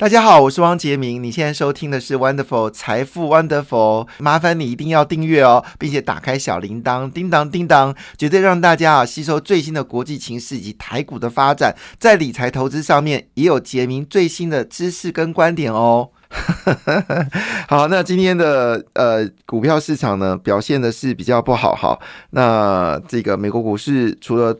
大家好，我是汪杰明。你现在收听的是 Wonderful 财富 Wonderful，麻烦你一定要订阅哦，并且打开小铃铛，叮当叮当，绝对让大家啊吸收最新的国际情势以及台股的发展，在理财投资上面也有杰明最新的知识跟观点哦。好，那今天的呃股票市场呢表现的是比较不好哈。那这个美国股市除了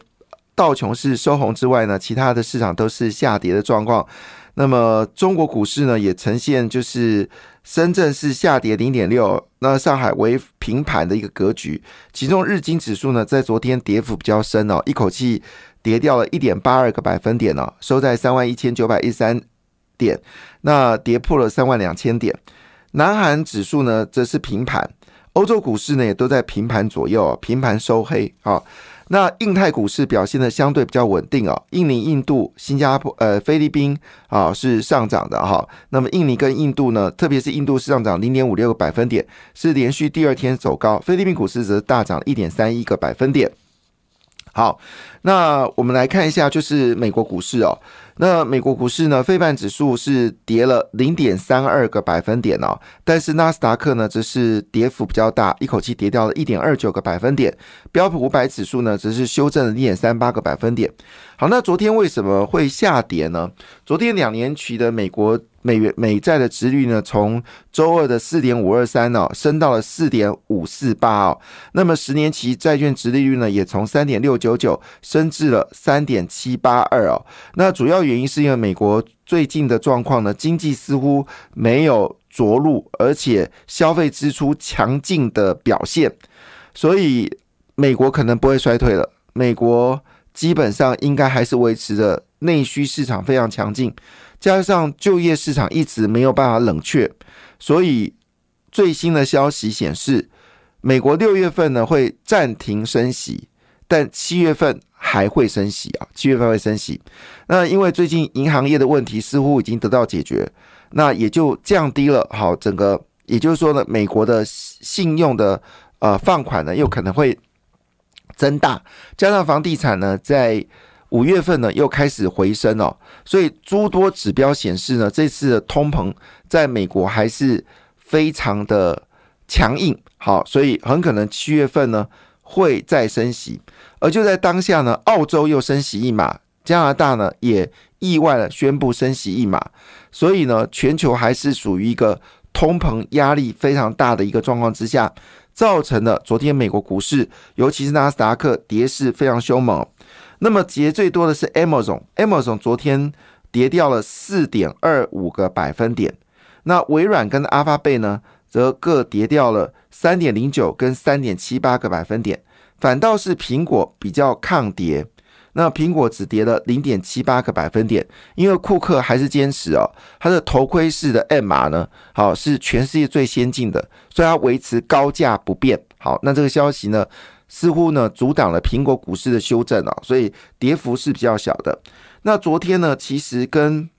道琼是收红之外呢，其他的市场都是下跌的状况。那么中国股市呢，也呈现就是深圳是下跌零点六，那上海为平盘的一个格局。其中日经指数呢，在昨天跌幅比较深哦，一口气跌掉了一点八二个百分点哦，收在三万一千九百一三点，那跌破了三万两千点。南韩指数呢，则是平盘，欧洲股市呢也都在平盘左右，平盘收黑啊。那印泰股市表现的相对比较稳定哦，印尼、印度、新加坡、呃菲律宾啊是上涨的哈。那么印尼跟印度呢，特别是印度是上涨零点五六个百分点，是连续第二天走高。菲律宾股市则大涨一点三一个百分点。好，那我们来看一下，就是美国股市哦。那美国股市呢，费半指数是跌了零点三二个百分点哦，但是纳斯达克呢，则是跌幅比较大，一口气跌掉了一点二九个百分点。标普五百指数呢，则是修正了零点三八个百分点。好，那昨天为什么会下跌呢？昨天两年期的美国。美元美债的值率呢，从周二的四点五二三哦，升到了四点五四八哦。那么十年期债券值利率呢，也从三点六九九升至了三点七八二哦。那主要原因是因为美国最近的状况呢，经济似乎没有着陆，而且消费支出强劲的表现，所以美国可能不会衰退了。美国基本上应该还是维持着内需市场非常强劲。加上就业市场一直没有办法冷却，所以最新的消息显示，美国六月份呢会暂停升息，但七月份还会升息啊，七月份会升息。那因为最近银行业的问题似乎已经得到解决，那也就降低了好整个，也就是说呢，美国的信用的呃放款呢又可能会增大，加上房地产呢在。五月份呢又开始回升哦，所以诸多指标显示呢，这次的通膨在美国还是非常的强硬。好，所以很可能七月份呢会再升息，而就在当下呢，澳洲又升息一码，加拿大呢也意外的宣布升息一码，所以呢，全球还是属于一个通膨压力非常大的一个状况之下，造成了昨天美国股市，尤其是纳斯达克跌势非常凶猛。那么跌最多的是 Amazon，Amazon 昨天跌掉了四点二五个百分点。那微软跟阿发贝呢，则各跌掉了三点零九跟三点七八个百分点。反倒是苹果比较抗跌，那苹果只跌了零点七八个百分点，因为库克还是坚持哦，他的头盔式的 M R 呢，好是全世界最先进的，所以它维持高价不变。好，那这个消息呢？似乎呢阻挡了苹果股市的修正啊，所以跌幅是比较小的。那昨天呢，其实跟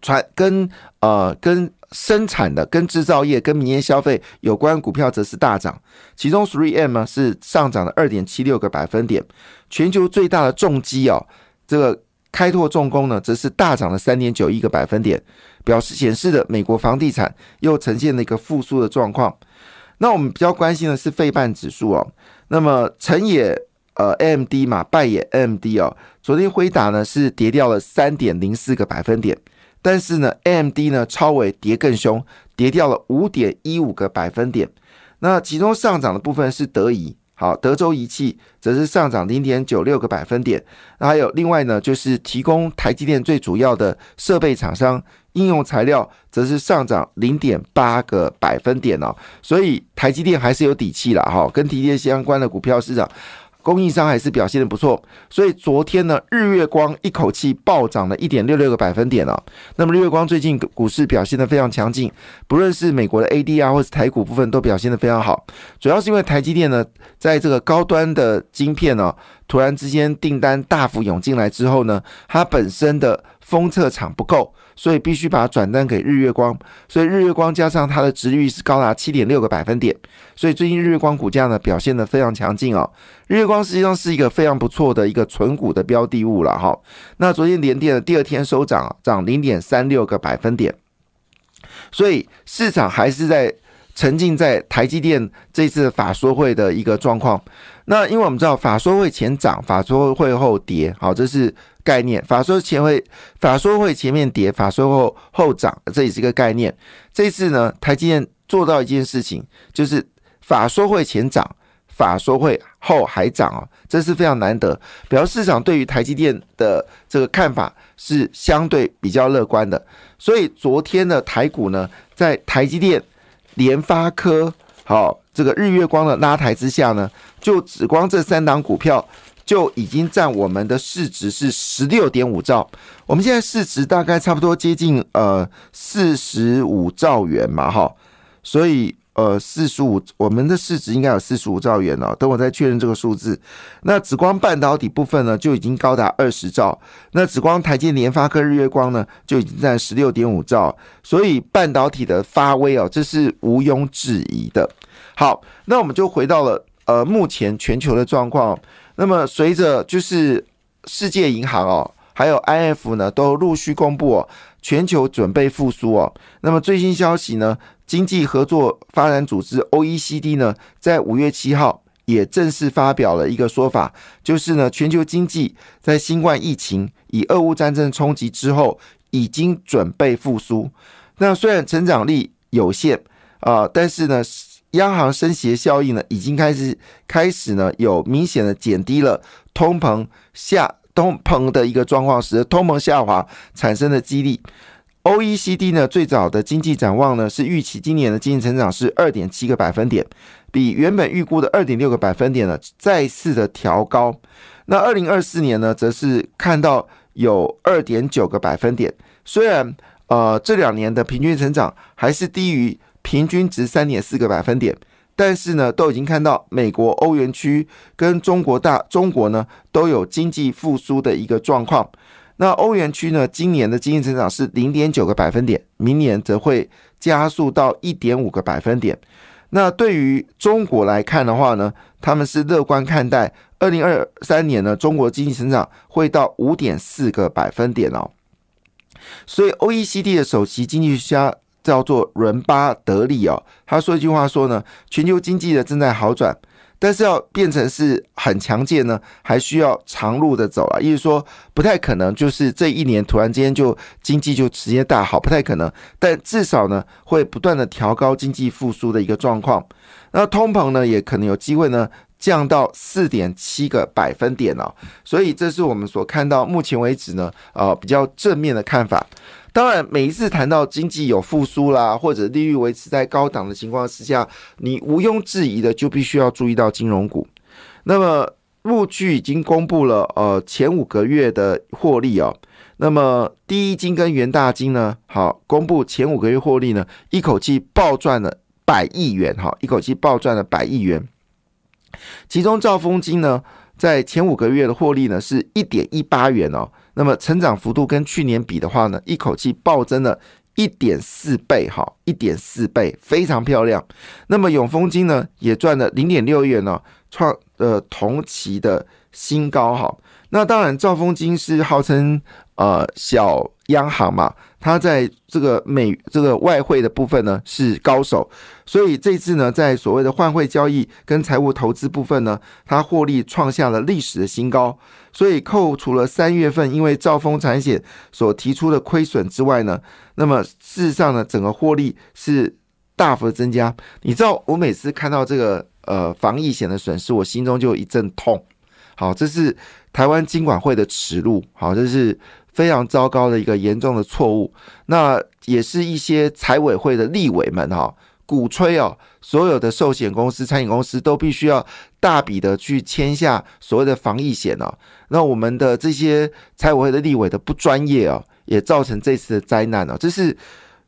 传跟呃跟生产的、跟制造业、跟民间消费有关股票则是大涨，其中 Three M 呢是上涨了二点七六个百分点。全球最大的重机哦，这个开拓重工呢则是大涨了三点九一个百分点，表示显示的美国房地产又呈现了一个复苏的状况。那我们比较关心的是费半指数哦。那么成也呃 AMD 嘛，败也 AMD 哦。昨天辉达呢是跌掉了三点零四个百分点，但是呢 AMD 呢超伟跌更凶，跌掉了五点一五个百分点。那其中上涨的部分是德仪，好，德州仪器则是上涨零点九六个百分点。那还有另外呢，就是提供台积电最主要的设备厂商。应用材料则是上涨零点八个百分点哦，所以台积电还是有底气了哈，跟提电相关的股票市场供应商还是表现的不错，所以昨天呢，日月光一口气暴涨了一点六六个百分点哦。那么日月光最近股市表现的非常强劲，不论是美国的 ADR 或是台股部分都表现的非常好，主要是因为台积电呢，在这个高端的晶片呢，突然之间订单大幅涌进来之后呢，它本身的封测厂不够。所以必须把它转单给日月光，所以日月光加上它的值率是高达七点六个百分点，所以最近日月光股价呢表现的非常强劲哦。日月光实际上是一个非常不错的一个存股的标的物了哈。那昨天连跌的第二天收涨，涨零点三六个百分点，所以市场还是在沉浸在台积电这次法说会的一个状况。那因为我们知道法说会前涨，法说会后跌，好，这是。概念，法说前会，法说会前面跌，法说后后涨，这也是一个概念。这次呢，台积电做到一件事情，就是法说会前涨，法说会后还涨啊，这是非常难得，表示市场对于台积电的这个看法是相对比较乐观的。所以昨天的台股呢，在台积电、联发科、好这个日月光的拉抬之下呢，就只光这三档股票。就已经占我们的市值是十六点五兆，我们现在市值大概差不多接近呃四十五兆元嘛，哈，所以呃四十五，我们的市值应该有四十五兆元了。等我再确认这个数字，那紫光半导体部分呢就已经高达二十兆，那紫光台积、联发科、日月光呢就已经占十六点五兆，所以半导体的发威哦，这是毋庸置疑的。好，那我们就回到了呃目前全球的状况。那么，随着就是世界银行哦，还有 IF 呢，都陆续公布哦，全球准备复苏哦。那么最新消息呢，经济合作发展组织 OECD 呢，在五月七号也正式发表了一个说法，就是呢，全球经济在新冠疫情以俄乌战争冲击之后，已经准备复苏。那虽然成长力有限啊，但是呢。央行升息效应呢，已经开始开始呢，有明显的减低了通膨下通膨的一个状况时，通膨下滑产生的激励。O E C D 呢，最早的经济展望呢，是预期今年的经济成长是二点七个百分点，比原本预估的二点六个百分点呢，再次的调高。那二零二四年呢，则是看到有二点九个百分点。虽然呃这两年的平均成长还是低于。平均值三点四个百分点，但是呢，都已经看到美国、欧元区跟中国大中国呢都有经济复苏的一个状况。那欧元区呢，今年的经济增长是零点九个百分点，明年则会加速到一点五个百分点。那对于中国来看的话呢，他们是乐观看待二零二三年呢，中国经济增长会到五点四个百分点哦。所以 OECD 的首席经济学家。叫做伦巴德利哦，他说一句话说呢，全球经济的正在好转，但是要变成是很强健呢，还需要长路的走啊，意思说不太可能，就是这一年突然间就经济就直接大好，不太可能，但至少呢会不断的调高经济复苏的一个状况，那通膨呢也可能有机会呢降到四点七个百分点哦，所以这是我们所看到目前为止呢呃比较正面的看法。当然，每一次谈到经济有复苏啦，或者利率维持在高档的情况之下，你毋庸置疑的就必须要注意到金融股。那么，陆剧已经公布了呃前五个月的获利哦。那么，第一金跟元大金呢，好公布前五个月获利呢，一口气暴赚了百亿元哈，一口气暴赚了百亿元。其中兆丰金呢，在前五个月的获利呢，是一点一八元哦。那么成长幅度跟去年比的话呢，一口气暴增了一点四倍，哈，一点四倍，非常漂亮。那么永丰金呢，也赚了零点六元呢，创呃同期的新高，哈。那当然，兆丰金是号称呃小央行嘛。他在这个美这个外汇的部分呢是高手，所以这次呢在所谓的换汇交易跟财务投资部分呢，它获利创下了历史的新高。所以扣除了三月份因为兆丰产险所提出的亏损之外呢，那么事实上呢整个获利是大幅的增加。你知道我每次看到这个呃防疫险的损失，我心中就一阵痛。好，这是台湾金管会的耻辱。好，这是。非常糟糕的一个严重的错误，那也是一些财委会的立委们哈鼓吹哦，所有的寿险公司、餐饮公司都必须要大笔的去签下所谓的防疫险哦。那我们的这些财委会的立委的不专业哦，也造成这次的灾难哦，这是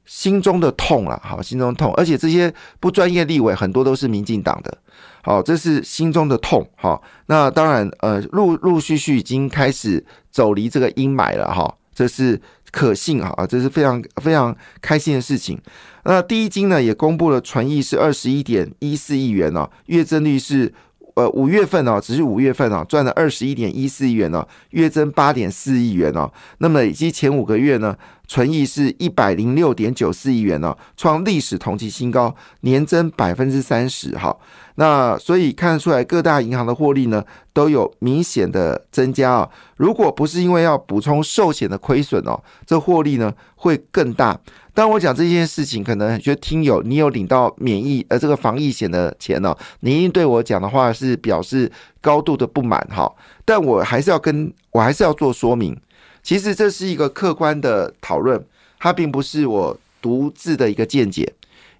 心中的痛了，好，心中痛。而且这些不专业立委很多都是民进党的。好，这是心中的痛。好，那当然，呃，陆陆续续已经开始走离这个阴霾了。哈，这是可信啊，这是非常非常开心的事情。那第一金呢也公布了纯益是二十一点一四亿元哦，月增率是。呃，五月份哦，只是五月份哦，赚了二十一点一四亿元哦，月增八点四亿元哦。那么以及前五个月呢，存益是一百零六点九四亿元哦，创历史同期新高，年增百分之三十哈。那所以看得出来，各大银行的获利呢都有明显的增加啊。如果不是因为要补充寿险的亏损哦，这获利呢会更大。当我讲这件事情，可能觉得听友你有领到免疫呃这个防疫险的钱呢，你一定对我讲的话是表示高度的不满哈。但我还是要跟我还是要做说明，其实这是一个客观的讨论，它并不是我独自的一个见解。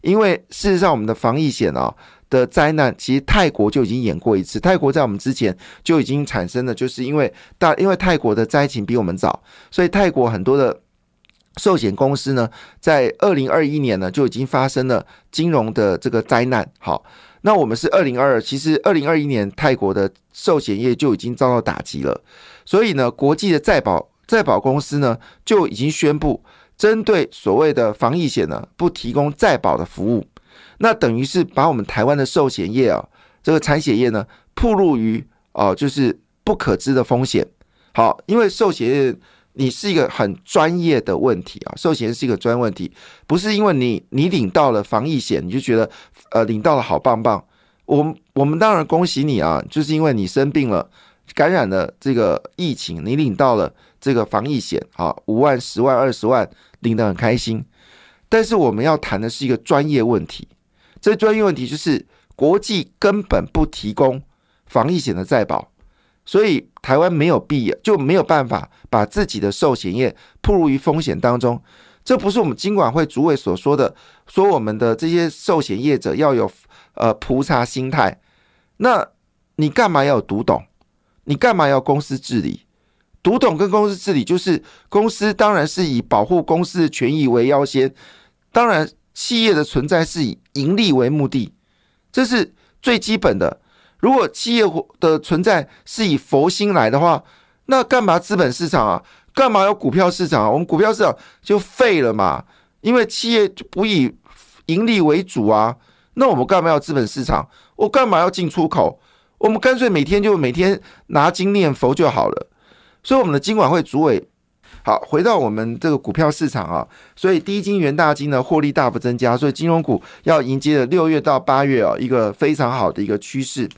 因为事实上，我们的防疫险哦的灾难，其实泰国就已经演过一次。泰国在我们之前就已经产生了，就是因为大因为泰国的灾情比我们早，所以泰国很多的。寿险公司呢，在二零二一年呢就已经发生了金融的这个灾难。好，那我们是二零二二，其实二零二一年泰国的寿险业就已经遭到打击了。所以呢，国际的再保再保公司呢就已经宣布，针对所谓的防疫险呢不提供再保的服务。那等于是把我们台湾的寿险业啊，这个产险业呢，铺露于哦就是不可知的风险。好，因为寿险业。你是一个很专业的问题啊，寿险是一个专业问题，不是因为你你领到了防疫险，你就觉得呃领到了好棒棒。我们我们当然恭喜你啊，就是因为你生病了，感染了这个疫情，你领到了这个防疫险啊，五万、十万、二十万，领得很开心。但是我们要谈的是一个专业问题，这专业问题就是国际根本不提供防疫险的再保。所以台湾没有必要，就没有办法把自己的寿险业暴露于风险当中。这不是我们金管会主委所说的，说我们的这些寿险业者要有呃菩萨心态。那你干嘛要读懂？你干嘛要公司治理？读懂跟公司治理，就是公司当然是以保护公司的权益为优先。当然，企业的存在是以盈利为目的，这是最基本的。如果企业的存在是以佛心来的话，那干嘛资本市场啊？干嘛有股票市场啊？我们股票市场就废了嘛？因为企业就不以盈利为主啊。那我们干嘛要资本市场？我干嘛要进出口？我们干脆每天就每天拿经念佛就好了。所以我们的经管会主委。好，回到我们这个股票市场啊，所以低金元大金呢获利大幅增加，所以金融股要迎接的六月到八月啊一个非常好的一个趋势。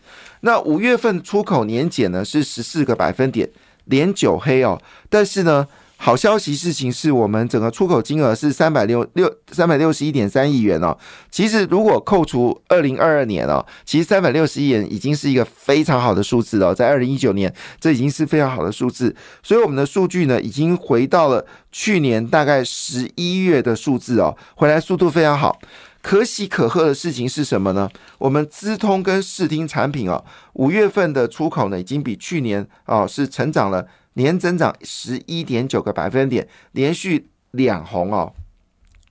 那五月份出口年减呢是十四个百分点，连九黑哦，但是呢。好消息事情是我们整个出口金额是三百六六三百六十一点三亿元哦。其实如果扣除二零二二年哦，其实三百六十亿元已经是一个非常好的数字了。在二零一九年，这已经是非常好的数字。所以我们的数据呢，已经回到了去年大概十一月的数字哦，回来速度非常好。可喜可贺的事情是什么呢？我们资通跟视听产品哦，五月份的出口呢，已经比去年哦是成长了。年增长十一点九个百分点，连续两红哦，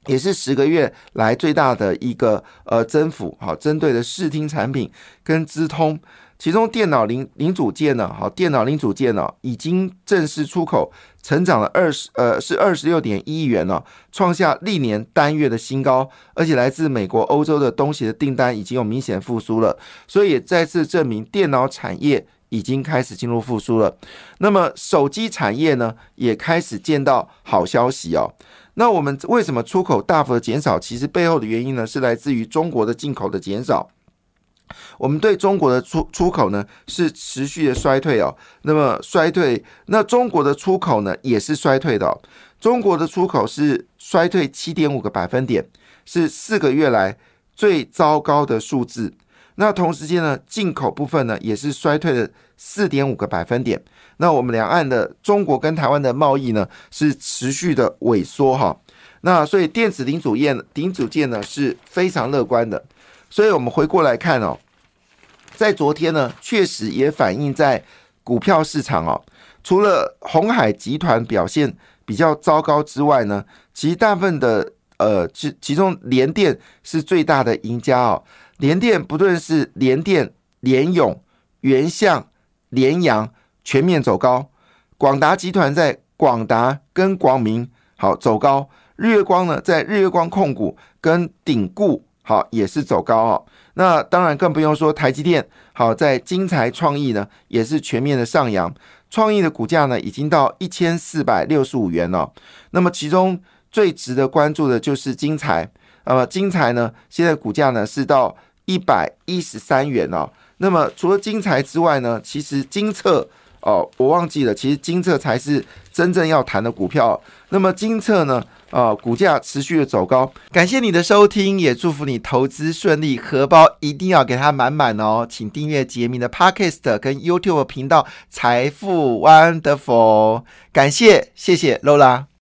也是十个月来最大的一个呃增幅。好，针对的视听产品跟资通，其中电脑零零组件呢，好，电脑零组件呢已经正式出口，成长了二十呃是二十六点一亿元呢，创下历年单月的新高，而且来自美国、欧洲的东西的订单已经有明显复苏了，所以再次证明电脑产业。已经开始进入复苏了，那么手机产业呢也开始见到好消息哦。那我们为什么出口大幅的减少？其实背后的原因呢是来自于中国的进口的减少。我们对中国的出出口呢是持续的衰退哦。那么衰退，那中国的出口呢也是衰退的。中国的出口是衰退七点五个百分点，是四个月来最糟糕的数字。那同时间呢，进口部分呢也是衰退了四点五个百分点。那我们两岸的中国跟台湾的贸易呢是持续的萎缩哈。那所以电子零组件零组件呢是非常乐观的。所以我们回过来看哦，在昨天呢，确实也反映在股票市场哦。除了红海集团表现比较糟糕之外呢，其大部分的呃其其中联电是最大的赢家哦。联电不论是联电、联永、元相、联阳全面走高，广达集团在广达跟广明好走高，日月光呢在日月光控股跟鼎固好也是走高哦。那当然更不用说台积电好在精材创意呢也是全面的上扬，创意的股价呢已经到一千四百六十五元了。那么其中最值得关注的就是金财，那么精材呢现在股价呢是到一百一十三元哦。那么除了金材之外呢，其实金策。哦，我忘记了，其实金策才是真正要谈的股票。那么金策呢？呃，股价持续的走高。感谢你的收听，也祝福你投资顺利，荷包一定要给它满满哦。请订阅杰明的 Podcast 跟 YouTube 频道《财富 Wonderful》。感谢，谢谢 Lola。